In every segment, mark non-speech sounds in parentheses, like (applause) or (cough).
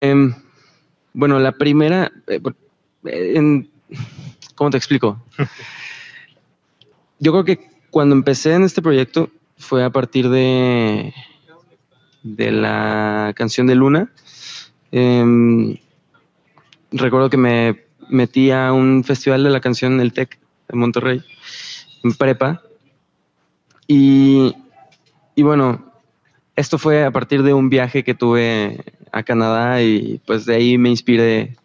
Em, bueno, la primera, eh, en, ¿cómo te explico? (laughs) Yo creo que cuando empecé en este proyecto fue a partir de, de la canción de Luna. Em, recuerdo que me metí a un festival de la canción El Tec en Monterrey, en prepa. Y, y bueno, esto fue a partir de un viaje que tuve a Canadá y pues de ahí me inspiré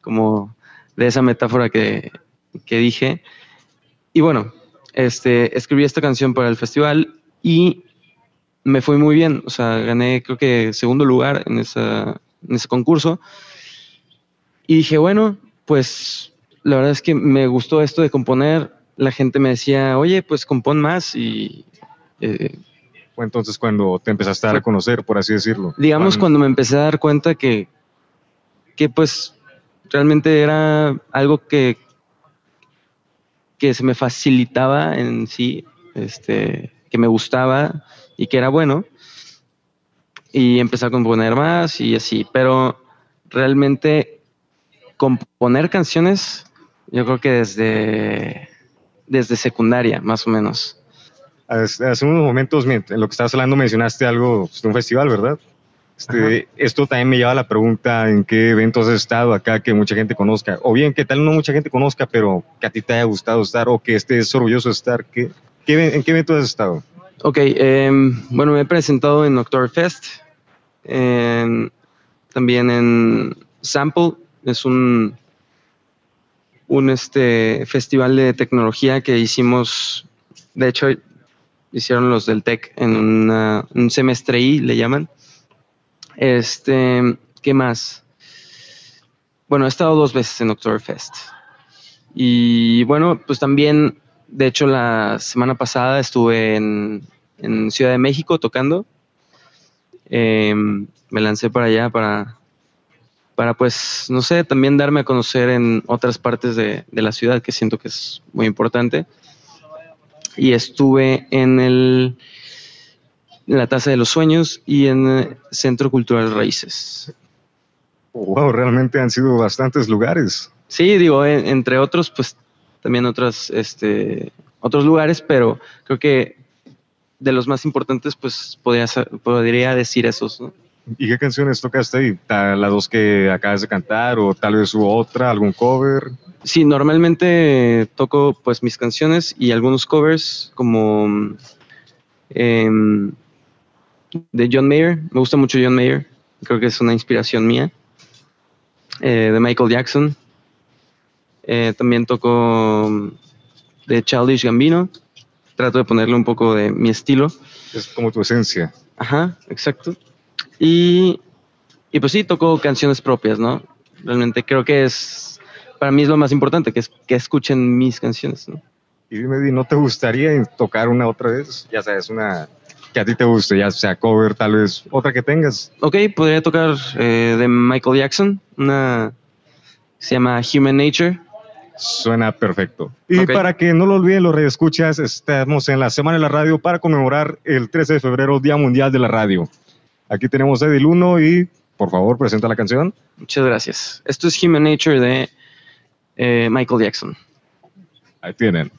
como de esa metáfora que, que dije. Y bueno, este, escribí esta canción para el festival y me fue muy bien. O sea, gané creo que segundo lugar en, esa, en ese concurso. Y dije, bueno, pues la verdad es que me gustó esto de componer. La gente me decía, oye, pues compón más y... Eh, fue entonces cuando te empezaste a dar a conocer, por así decirlo. Digamos, cuando me empecé a dar cuenta que, que pues realmente era algo que, que se me facilitaba en sí, este, que me gustaba y que era bueno. Y empecé a componer más y así, pero realmente componer canciones, yo creo que desde, desde secundaria, más o menos. Hace unos momentos, en lo que estabas hablando, mencionaste algo pues, de un festival, ¿verdad? Este, esto también me lleva a la pregunta en qué eventos has estado acá que mucha gente conozca, o bien que tal no mucha gente conozca, pero que a ti te haya gustado estar o que estés orgulloso de estar. ¿Qué, ¿En qué eventos has estado? Ok, em, bueno, me he presentado en Oktoberfest, también en Sample, es un, un este, festival de tecnología que hicimos, de hecho, hicieron los del TEC en un semestre I, le llaman. Este, ¿qué más? Bueno, he estado dos veces en Oktoberfest. Y bueno, pues también, de hecho, la semana pasada estuve en, Ciudad de México tocando. Em, me lancé para allá para, para, pues, no sé, también darme a conocer en otras partes de, de la ciudad, que siento que es muy importante. Y estuve en el en la Taza de los Sueños y en el Centro Cultural Raíces. Wow, realmente han sido bastantes lugares. Sí, digo, entre otros, pues también otros, este, otros lugares, pero creo que de los más importantes, pues podría, podría decir esos. ¿Y qué canciones tocaste ahí? ¿Las dos que acabas de cantar o tal vez hubo otra, algún cover? Sí, normalmente toco pues mis canciones y algunos covers como eh, de John Mayer. Me gusta mucho John Mayer. Creo que es una inspiración mía. Eh, de Michael Jackson. Eh, también toco mm, de Childish Gambino. Trato de ponerle un poco de mi estilo. Es como tu esencia. Ajá, exacto. Y, y pues sí, toco canciones propias, ¿no? Realmente creo que es, para mí es lo más importante, que, es, que escuchen mis canciones, ¿no? Y dime, ¿no te gustaría tocar una otra vez? Ya sabes, una que a ti te guste, ya sea cover, tal vez otra que tengas. Ok, podría tocar eh, de Michael Jackson, una se llama Human Nature. Suena perfecto. Y para que no lo olviden los escuchas, estamos en la Semana de la Radio para conmemorar el 13 de febrero, Día Mundial de la Radio. Aquí tenemos Edil 1 y por favor presenta la canción. Muchas gracias. Esto es Human Nature de eh, Michael Jackson. Ahí tienen.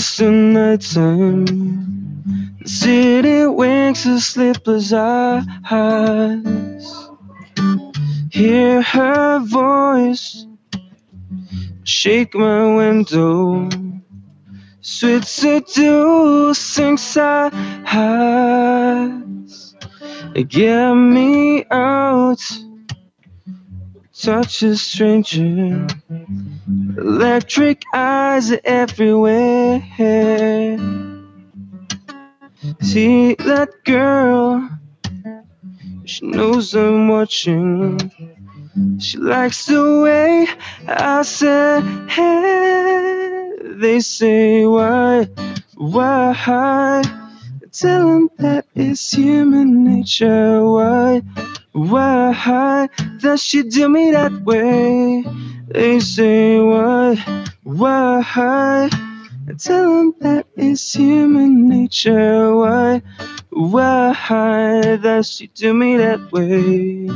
Across the night time, the city winks a sleepless eyes. Hear her voice shake my window, sweet seduce seducing sighs. Get me out such a stranger. Electric eyes everywhere. See that girl, she knows I'm watching. She likes the way I say, hey. They say, why, why? Tell them that it's human nature. Why, why does she do me that way? They say, why, why? Tell them that it's human nature. Why, why does she do me that way?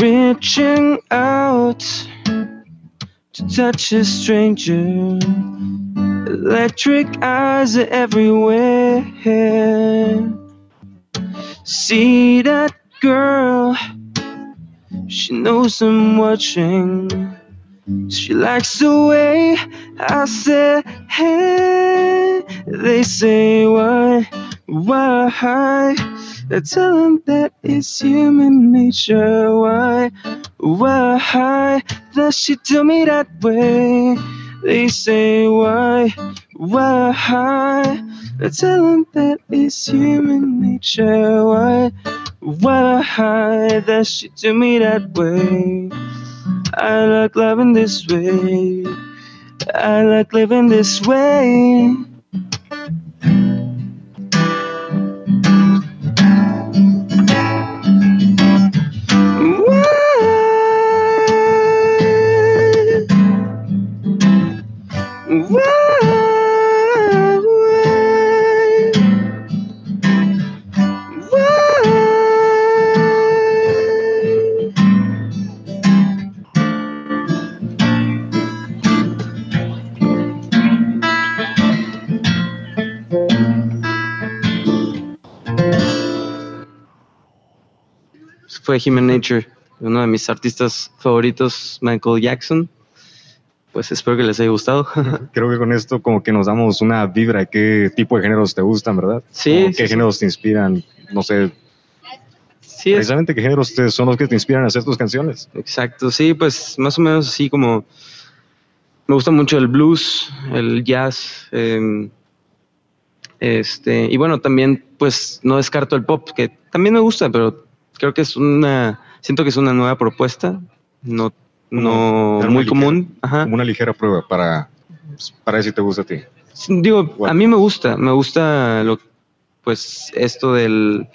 Reaching out to touch a stranger. Electric eyes are everywhere. See that girl? She knows I'm watching. She likes the way I say, hey. They say, why, why? I tell them that it's human nature. Why, why does she do me that way? They say, why, why? I tell them that it's human nature. Why, why does she do me that way? I like loving this way. I like living this way. Fue Human Nature, uno de mis artistas favoritos, Michael Jackson. Pues espero que les haya gustado. (laughs) Creo que con esto como que nos damos una vibra qué tipo de géneros te gustan, ¿verdad? Sí. ¿Qué géneros te inspiran? No sé. Sí, es- Precisamente qué géneros te- son los que te inspiran a hacer tus canciones. exacto. Sí, pues más o menos así como... Me gusta mucho el blues, el jazz. em, este, y bueno, también pues no descarto el pop, que también me gusta, pero creo que es una... Siento que es una nueva propuesta, no, no muy ligera- común. Ajá. Como una ligera prueba para, para ver si te gusta a ti. Digo, Bueno. a mí me gusta, me gusta lo, pues esto del,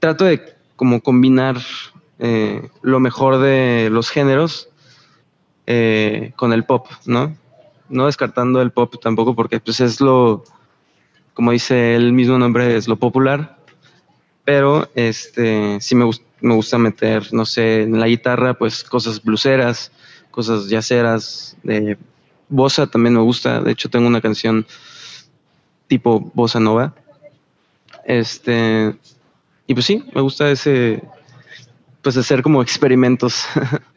trato de como combinar eh, lo mejor de los géneros eh, con el pop, ¿no? No descartando el pop tampoco porque pues es lo, como dice el mismo nombre, es lo popular, pero este sí me, me gusta meter, no sé, en la guitarra pues cosas bluseras, cosas jazzeras, de bossa también me gusta, de hecho tengo una canción tipo bossa nova. Este, y pues sí, me gusta ese, pues hacer como experimentos. (laughs)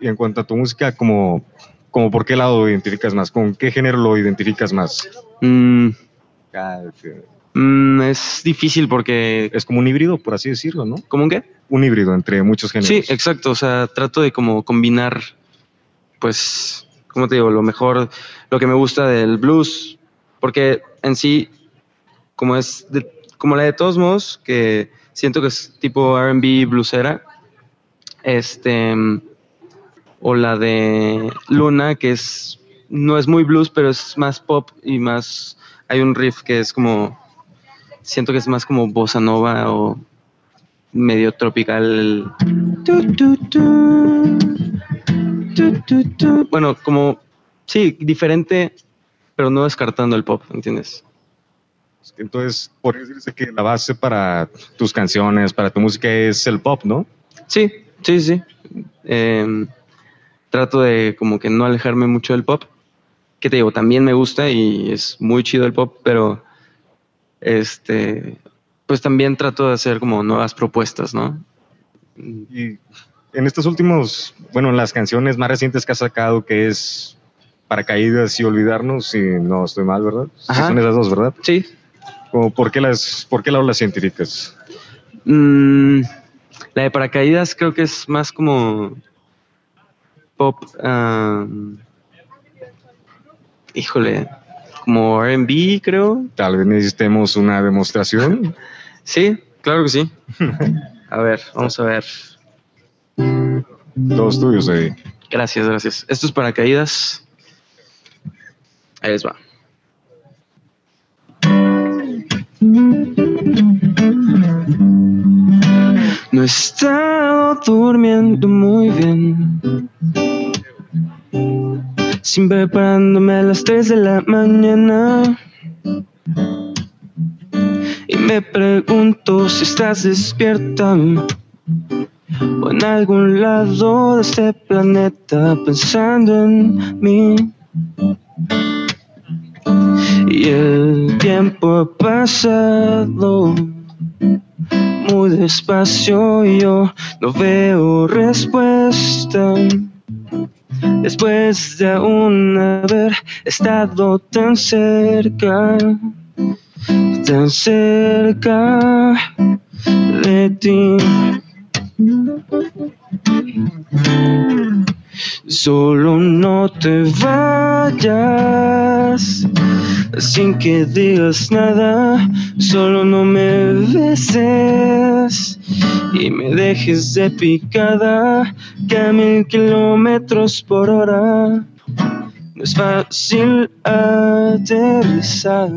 Y en cuanto a tu música, como, como por qué lado lo identificas más? ¿Con qué género lo identificas más? Mm, mm, es difícil porque, Es como un híbrido, por así decirlo, ¿no? ¿cómo un qué? Un híbrido entre muchos géneros. Sí, exacto, o sea, trato de como combinar, pues, ¿cómo te digo? Lo mejor, lo que me gusta del blues, porque en sí, como es, de- como la de todos modos, que siento que es tipo R&B bluesera, este, o la de Luna, que es, no es muy blues, pero es más pop y más, hay un riff que es como, siento que es más como bossa nova o medio tropical. Tu, tu, tu. Tu, tu, tu. Bueno, como, sí, diferente, pero no descartando el pop, ¿entiendes? Entonces, por eso decirse que la base para tus canciones, para tu música es el pop, ¿no? Sí, sí, sí. Em, trato de como que no alejarme mucho del pop. Que te digo, también me gusta y es muy chido el pop, pero este, pues también trato de hacer como nuevas propuestas, ¿no? Y en estos últimos, bueno, en las canciones más recientes que has sacado, que es Paracaídas y Olvidarnos, si no estoy mal, ¿verdad? Ajá. son esas dos, ¿verdad? Sí, ¿por, qué las, ¿Por qué lado las identificas? Mm, la de paracaídas creo que es más como pop. ah, híjole, como RB, creo. Tal vez necesitemos una demostración. (laughs) Sí, claro que sí. (laughs) A ver, vamos a ver. Todos tuyos, Eddie. Gracias, gracias. Esto es paracaídas. Ahí les va. No he estado durmiendo muy bien. Siempre parándome a las 3 de la mañana. Y me pregunto si estás despierta o en algún lado de este planeta pensando en mí. Y el tiempo ha pasado muy despacio y yo no veo respuesta. Después de aún haber estado tan cerca, tan cerca de ti. Solo no te vayas sin que digas nada, solo no me beses y me dejes de picada que a mil kilómetros por hora no es fácil aterrizar.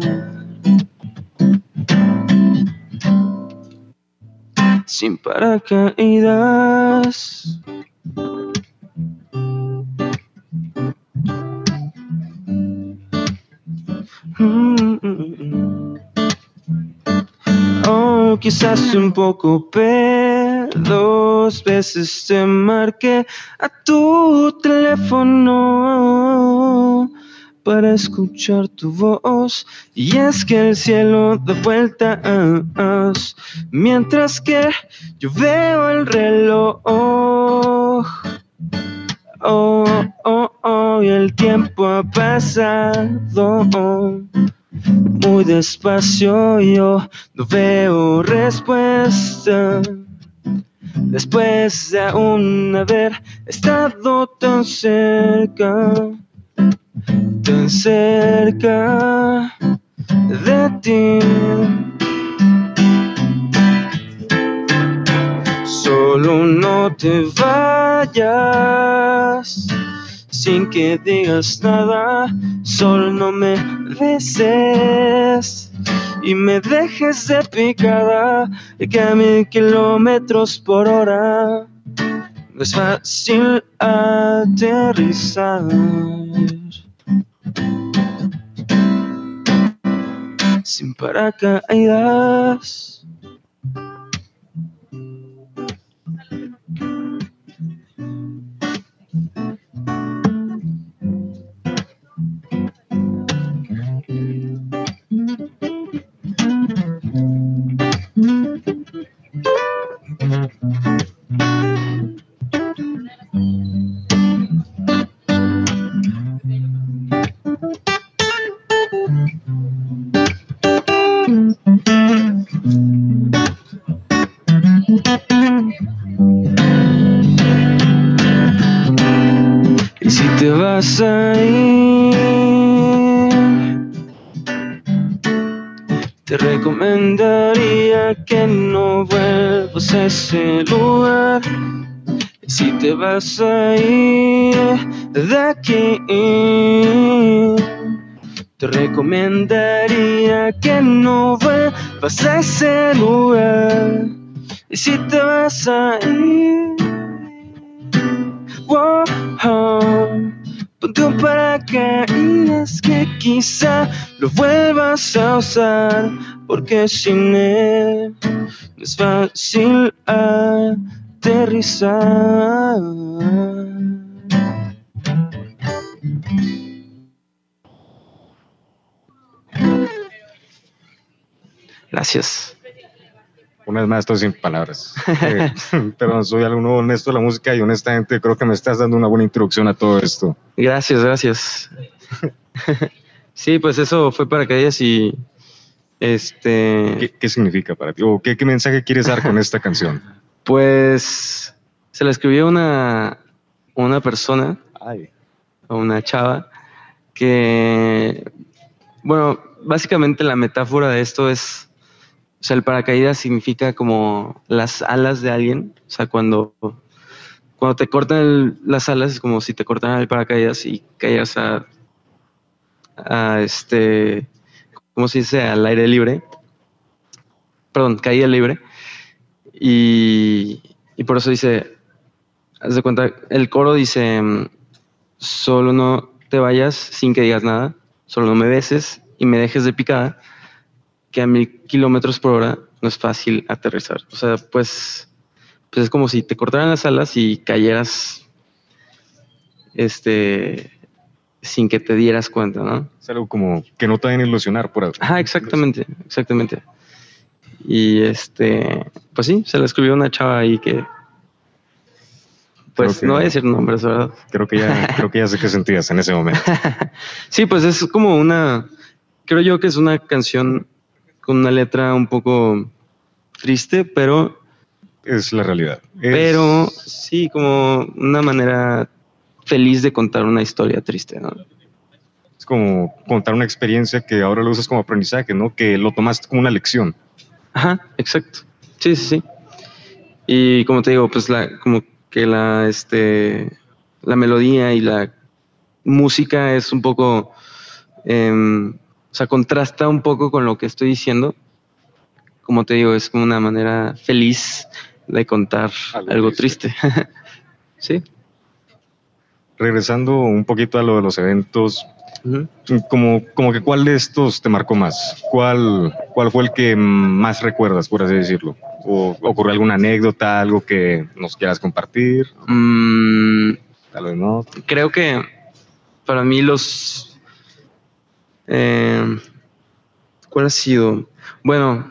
Sin paracaídas. Quizás un poco, pero dos veces te marqué a tu teléfono para escuchar tu voz. Y es que el cielo da vueltas mientras que yo veo el reloj. Oh, oh, oh, y el tiempo ha pasado muy despacio. Yo no veo respuesta. Después de aún haber estado tan cerca, tan cerca de ti. Solo no te vayas sin que digas nada, solo no me beses y me dejes de picada que a mil kilómetros por hora no es fácil aterrizar. Sin paracaídas. Ese lugar. Si te vas a ir de aquí, te recomendaría que no vuelvas a ese lugar. Y si te vas a ir, wow, ponte un paracaídas que quizá lo vuelvas a usar, porque sin él es fácil aterrizar. Gracias. Una vez más, estoy sin palabras. (laughs) Eh, (laughs) pero soy algo honesto de la música y honestamente creo que me estás dando una buena introducción a todo esto. Gracias, gracias. (laughs) Sí, pues eso fue paracaídas y Este. ¿Qué, qué significa para ti? ¿O qué, qué mensaje quieres dar con esta canción? Pues se la escribió una, una persona, Ay. una chava, que, bueno, básicamente la metáfora de esto es, o sea, el paracaídas significa como las alas de alguien, o sea, cuando, cuando te cortan las alas es como si te cortaran el paracaídas y caías a, a este, ¿cómo se dice? Al aire libre. Perdón, caída libre. Y, y por eso dice, haz de cuenta, el coro dice, solo no te vayas sin que digas nada, solo no me beses y me dejes de picada, que a mil kilómetros por hora no es fácil aterrizar. O sea, pues, pues es como si te cortaran las alas y cayeras, este, sin que te dieras cuenta, ¿no? Es algo como que no te a ilusionar por Ajá, exactamente, exactamente. Y este, pues sí, se la escribió una chava ahí que, pues que- no voy a decir nombres, ¿verdad? Creo que ya, creo que ya sé qué (laughs) sentías en ese momento. Sí, pues es como una, creo yo que es una canción con una letra un poco triste, pero, Es la realidad. Es- pero sí, como una manera feliz de contar una historia triste, ¿no? Es como contar una experiencia que ahora lo usas como aprendizaje, ¿no? Que lo tomaste como una lección. Ajá, exacto. Sí, sí, sí. Y como te digo, pues la, como que la, este, la melodía y la música es un poco, em, o sea, contrasta un poco con lo que estoy diciendo. Como te digo, es como una manera feliz de contar Algo algo, triste. triste. (laughs) sí. Regresando un poquito a lo de los eventos, como, como que cuál de estos te marcó más? ¿Cuál, cuál fue el que más recuerdas, por así decirlo? ¿O ocurrió alguna anécdota, algo que nos quieras compartir? Mm, Tal vez no. creo que para mí los... eh, ¿Cuál ha sido? Bueno,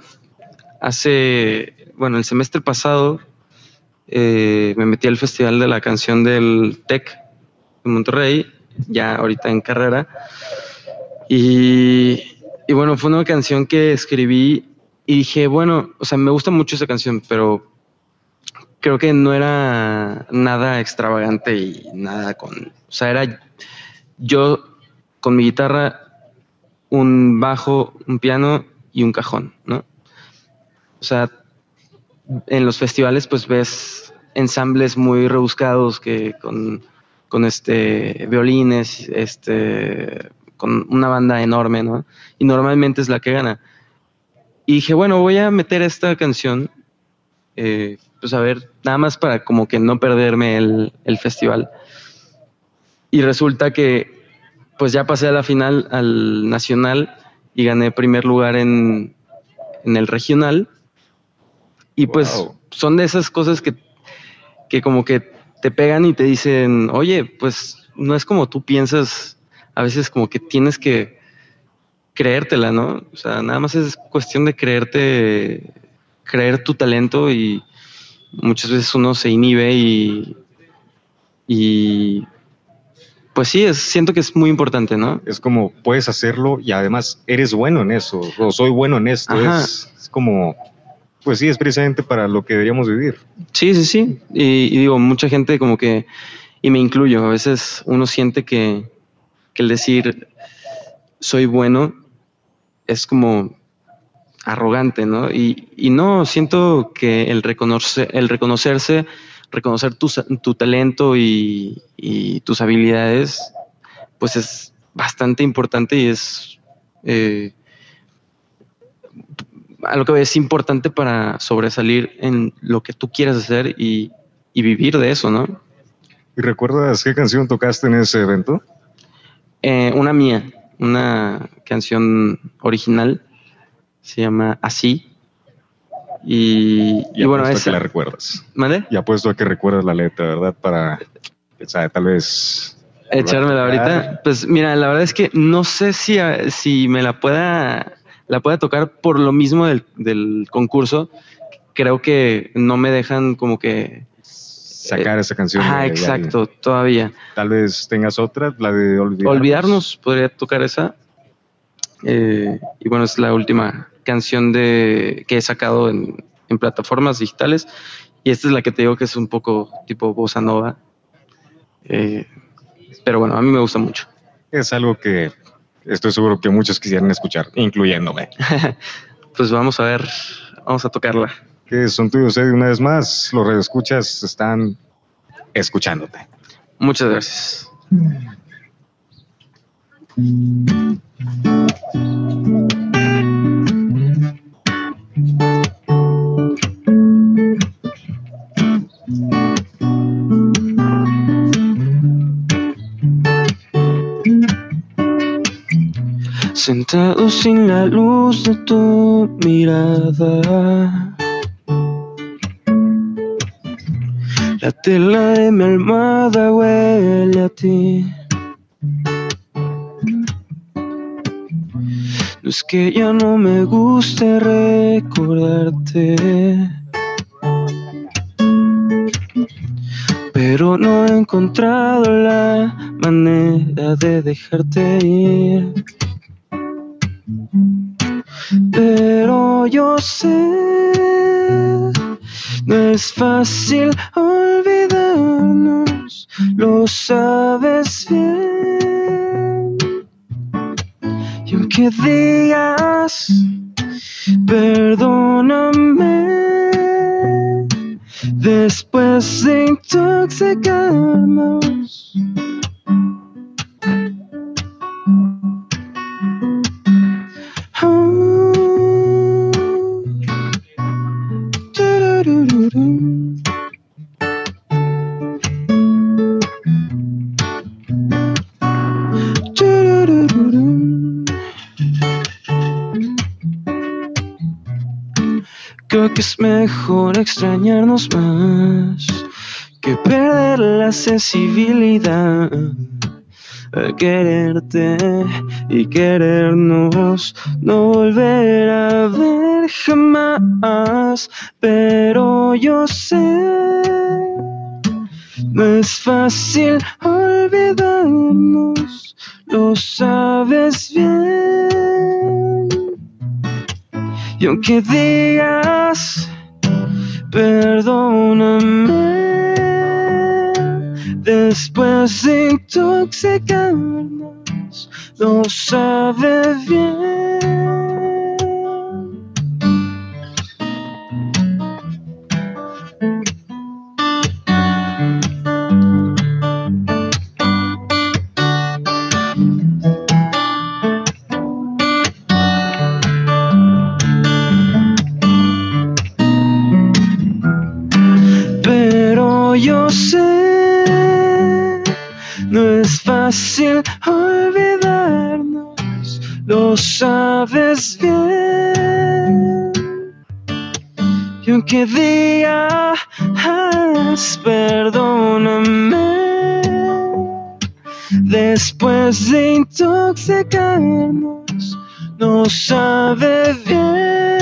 hace... Bueno, el semestre pasado eh, me metí al Festival de la Canción del TEC en Monterrey, ya ahorita en carrera. Y, y bueno, fue una canción que escribí y dije, bueno, o sea, me gusta mucho esa canción, pero creo que no era nada extravagante y nada con. O sea, era yo con mi guitarra, un bajo, un piano y un cajón, ¿no? O sea, en los festivales, pues ves ensambles muy rebuscados que con, con este violines, este, con una banda enorme, ¿no? Y normalmente es la que gana. Y dije, bueno, voy a meter esta canción eh, pues a ver, nada más para como que no perderme el, el festival. Y resulta que pues ya pasé a la final al nacional y gané primer lugar en, en el regional. Y pues son de esas cosas que, que como que te pegan y te dicen, oye, pues no es como tú piensas, a veces como que tienes que creértela, ¿no? O sea, nada más es cuestión de creerte, creer tu talento y muchas veces uno se inhibe y, y pues sí, es, siento que es muy importante, ¿no? Es como puedes hacerlo y además eres bueno en eso, o soy bueno en esto. Es, es como, pues sí, es precisamente para lo que deberíamos vivir. Sí, sí, sí. Y, y digo, mucha gente como que, y me incluyo, a veces uno siente que, que el decir soy bueno es como arrogante, ¿no? Y, y no, siento que el reconocerse, reconocer tu, tu talento y, y tus habilidades, pues es bastante importante y es... eh, a lo que es importante para sobresalir en lo que tú quieras hacer y, y vivir de eso, ¿no? ¿Y recuerdas qué canción tocaste en ese evento? Eh, una mía, una canción original, se llama Así. Y, y Y bueno, apuesto a que esa. la recuerdas. ¿Mande? Y apuesto a que recuerdas la letra, ¿verdad? Para, o sea, tal vez... Echármela ahorita. Pues mira, la verdad es que no sé si, si me la pueda, la pueda tocar por lo mismo del, del concurso. Creo que no me dejan como que. Sacar esa canción. Ah, exacto, todavía. Tal vez tengas otra, la de olvidarnos. Olvidarnos, podría tocar esa. Eh, y bueno, es la última canción de que he sacado en, en plataformas digitales. Y esta es la que te digo que es un poco tipo bossa nova. Eh, pero bueno, a mí me gusta mucho. Es algo que estoy seguro que muchos quisieran escuchar, incluyéndome. (laughs) pues vamos a ver, vamos a tocarla. Que son tuyos, Eddie, una vez más. Los radioescuchas están escuchándote. Muchas gracias. Sentado sin la luz de tu mirada. La tela de mi almohada huele a ti. No es que ya no me guste recordarte. Pero no he encontrado la manera de dejarte ir. Pero yo sé, no es fácil olvidarnos, lo sabes bien. Y aunque digas, perdóname, después de intoxicarnos. Es mejor extrañarnos más que perder la sensibilidad al quererte y querernos, no volver a ver jamás, pero yo sé, no es fácil olvidarnos, lo sabes bien. Y aunque digas, perdóname, después de intoxicarnos, lo sabes bien. Olvidarnos, lo sabes bien. Y aunque digas, perdóname, después de intoxicarnos, no sabe bien.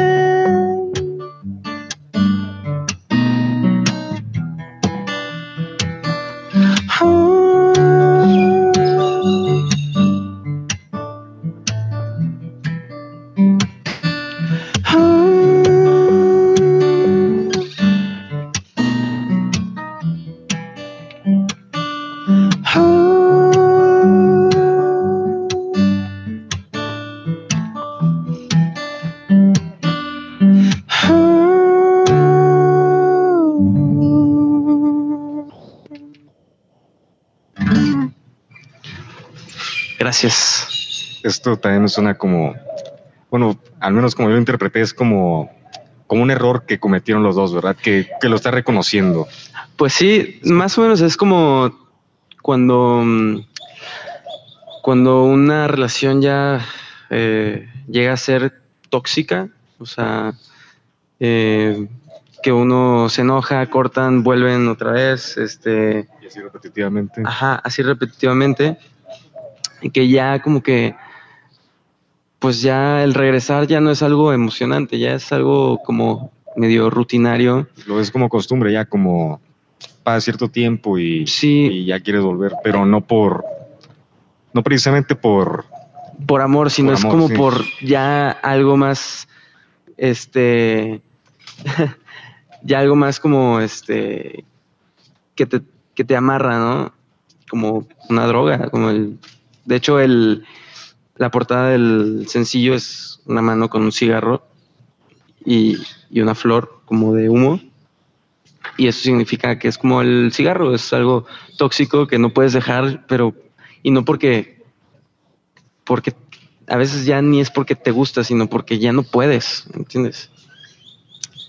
Gracias. Esto también me suena como, bueno, al menos como yo lo interpreté, es como, como un error que cometieron los dos, ¿verdad? Que, que lo está reconociendo. Pues sí, más o menos es como cuando, mm, cuando una relación ya eh, llega a ser tóxica, o sea, eh, que uno se enoja, cortan, vuelven otra vez, este, Y así repetitivamente. ajá, así repetitivamente, que ya como que, pues ya el regresar ya no es algo emocionante, ya es algo como medio rutinario. Lo ves como costumbre, ya como pasa cierto tiempo y, Sí. y ya quieres volver, pero no por, no precisamente por, por amor, sino Por es como sí. por ya algo más, este, (laughs) ya algo más como, este, que te, que te amarra, ¿no? Como una droga, como el, de hecho el, la portada del sencillo es una mano con un cigarro y, y una flor como de humo y eso significa que es como el cigarro, es algo tóxico que no puedes dejar, pero y no porque porque a veces ya ni es porque te gusta, sino porque ya no puedes, ¿entiendes?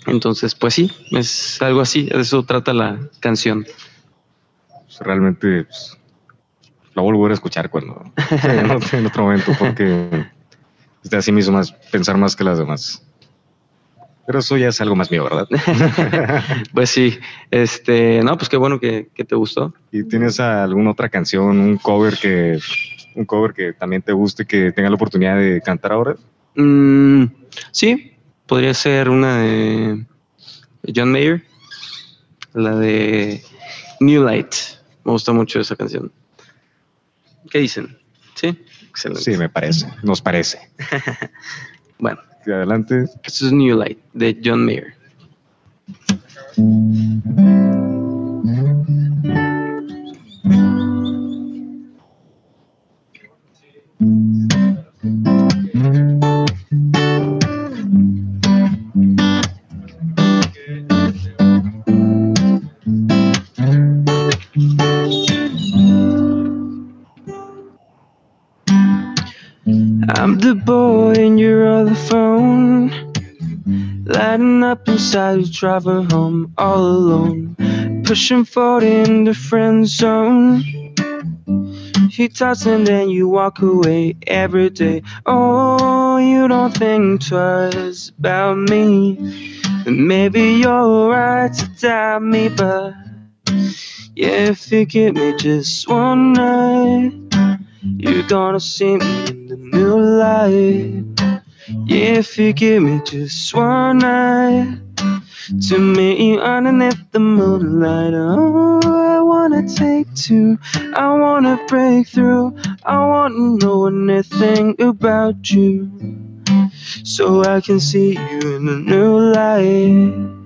Entonces, pues sí, es algo así, de eso trata la canción. Realmente pues, la voy a volver a escuchar cuando en otro momento, porque es de así mismo más pensar más que las demás. Pero eso ya es algo más mío, ¿verdad? (laughs) pues sí, este, no, pues qué bueno que, te gustó. ¿Y tienes alguna otra canción, un cover que, un cover que también te guste, que tenga la oportunidad de cantar ahora? Mm, sí, podría ser una de John Mayer, la de New Light. Me gusta mucho esa canción. ¿Qué dicen? Sí, excelente. Sí, me parece, nos parece. (laughs) bueno adelante. Esto es New Light de John Mayer. Drive her home all alone. Pushing forward in the friend zone. He talks and then you walk away every day. Oh you don't think twice about me. And maybe you're right to doubt me but yeah if you give me just one night you're gonna see me in the new light. Yeah, if you give me just one night to meet you underneath the moonlight. Oh, I wanna take two, I wanna break through, I wanna know anything about you, so I can see you in a new light.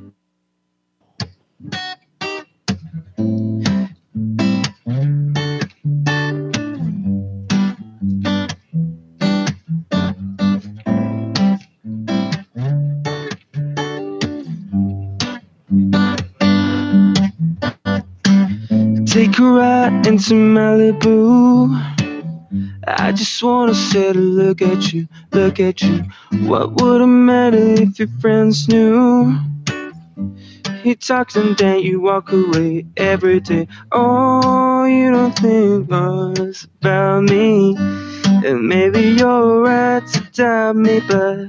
Take a ride into Malibu. I just wanna sit and look at you, look at you. What would it matter if your friends knew? He talks and then you walk away every day. Oh, you don't think much about me. And maybe you're right to doubt me, but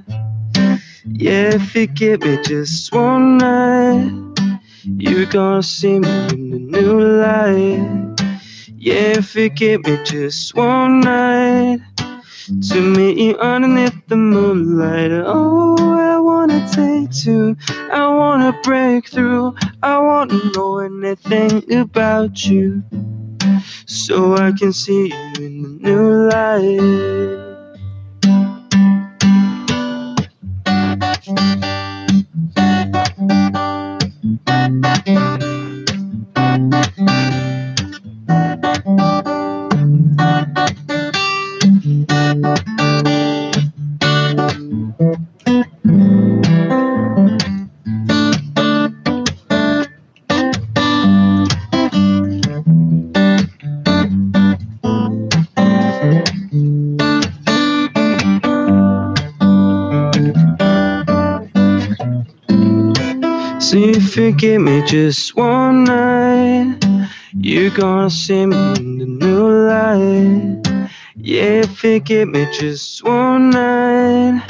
yeah, if you give me just one night. You're gonna see me in the new light. Yeah, if you give me just one night to meet you underneath the moonlight. Oh, I wanna take two. I wanna break through. I wanna know anything about you so I can see you in the new light. If you give me just one night, you're gonna see me in the new light. Yeah, if you give me just one night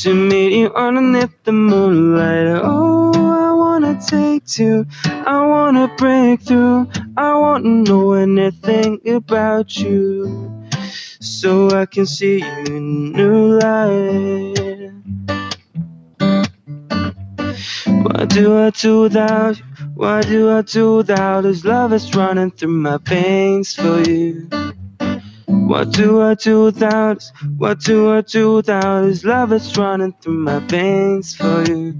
to meet you underneath the moonlight. Oh, I wanna take two, I wanna break through, I wanna know anything about you so I can see you in the new light. What do I do without you? What do I do without his love is running through my veins for you? What do I do without us? What do I do without this love that's running through my veins for you?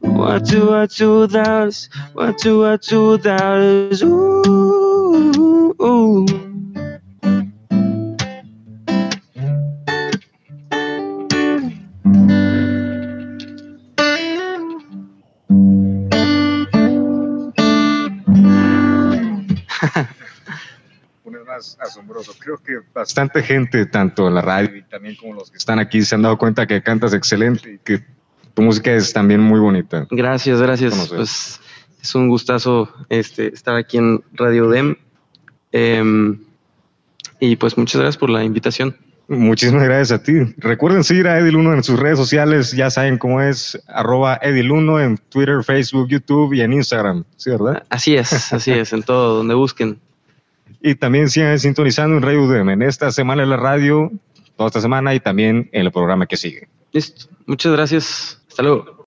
What do I do without us? What do I do without us? Ooh, asombroso. Creo que bastante gente, tanto en la radio y también como los que están aquí, se han dado cuenta que cantas excelente y que tu música es también muy bonita. Gracias, gracias. Pues es un gustazo este, estar aquí en Radio Dem. Em, y pues muchas gracias por la invitación. Muchísimas gracias a ti. Recuerden seguir a Edil1 en sus redes sociales, ya saben cómo es, arroba Edil1 en Twitter, Facebook, YouTube y en Instagram, ¿sí, verdad? Así es, así es, en todo, donde busquen. Y también sigan sintonizando en Radio UDEM en esta semana en la radio, toda esta semana y también en el programa que sigue. Listo. Muchas gracias. Hasta luego.